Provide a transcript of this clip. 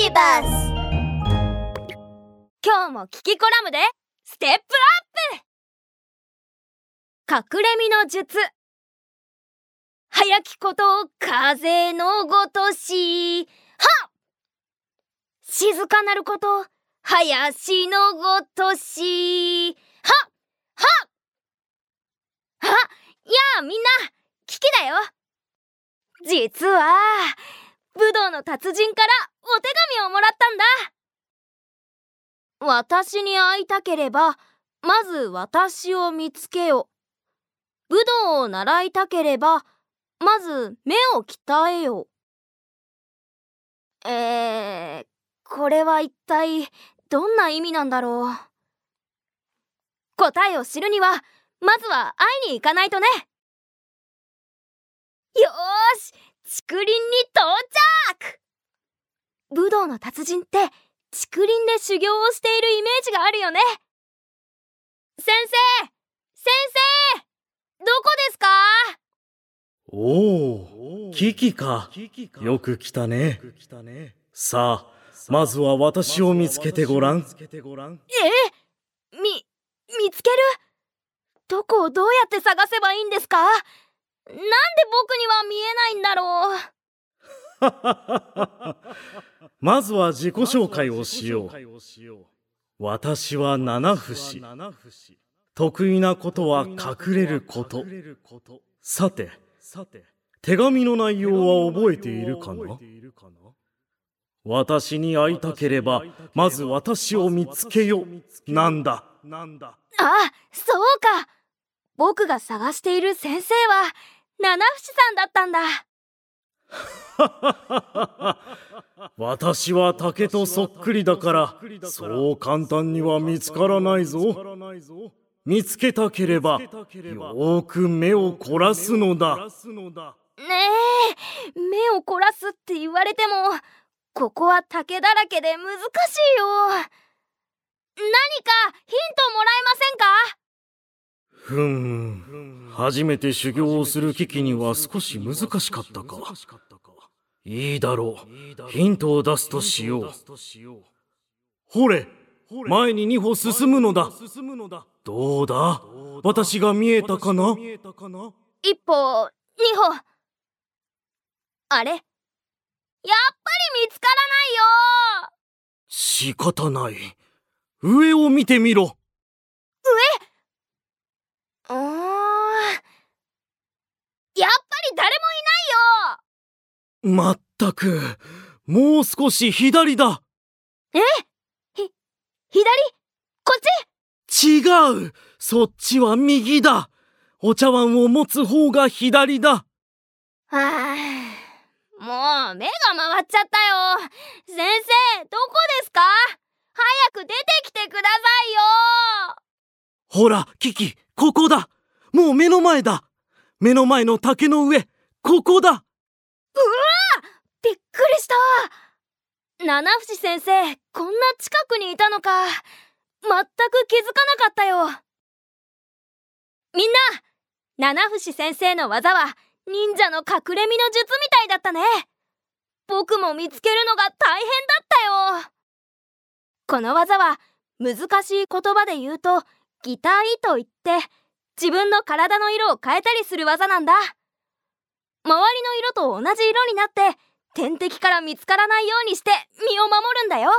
ビバス今日もキキコラムでステップアップ。隠れ身の術。早きこと風のごとし。は静かなること林のごとし。はっ。はあやあみんなキキだよ。実は武道の達人からお手紙をもらったんだ私に会いたければまず私を見つけよ武道を習いたければまず目を鍛えよえー、これは一体どんな意味なんだろう。答えを知るにはまずは会いに行かないとね。よーし竹林に到着。武道の達人って竹林で修行をしているイメージがあるよね先生先生どこですか？おお、キキか。よく来たね。さあ、まずは私を見つけてごらん。えみ、見つける？どこをどうやって探せばいいんですか？なんで僕には見えないんだろう まずは自己紹介をしよう。私は七不思。得意なことは隠れること。さて、手紙の内容は覚えているかな？私に会いたければ、まず私を見つけよ。なんだ？あ、そうか。僕が探している先生は、七不思さんだったんだ。私は竹とそっくりだから、そう簡単には見つからないぞ。見つけたければ、よく目を凝らすのだ。ねえ、目を凝らすって言われても、ここは竹だらけで難しいよ。何かヒントもらえませんか？ふん、初めて修行をする危機には少し難しかったか。いいだろう。ヒントを出すとしよう。ほれ、前に2歩進むのだ。どうだ？私が見えたかな？一歩、二歩。あれ？やっぱり見つからないよ仕方ない。上を見てみろ。上うーん。やっぱり誰もいないよまったく、もう少し左だ。え？ひ、左？こっち？違う。そっちは右だ。お茶碗を持つ方が左だ。はあ、もう目が回っちゃったよ。先生、どこですか？早く出てきてくださいよ。ほら、キキ、ここだ。もう目の前だ。目の前の竹の上、ここだ。うわびっくりした七不思先生、こんな近くにいたのか。全く気づかなかったよ。みんな、七不思先生の技は忍者の隠れ身の術みたいだったね。僕も見つけるのが大変だったよ。この技は難しい言葉で言うと擬態と言って自分の体の色を変えたりする技なんだ。周りの色と同じ色になって天敵から見つからないようにして身を守るんだよ。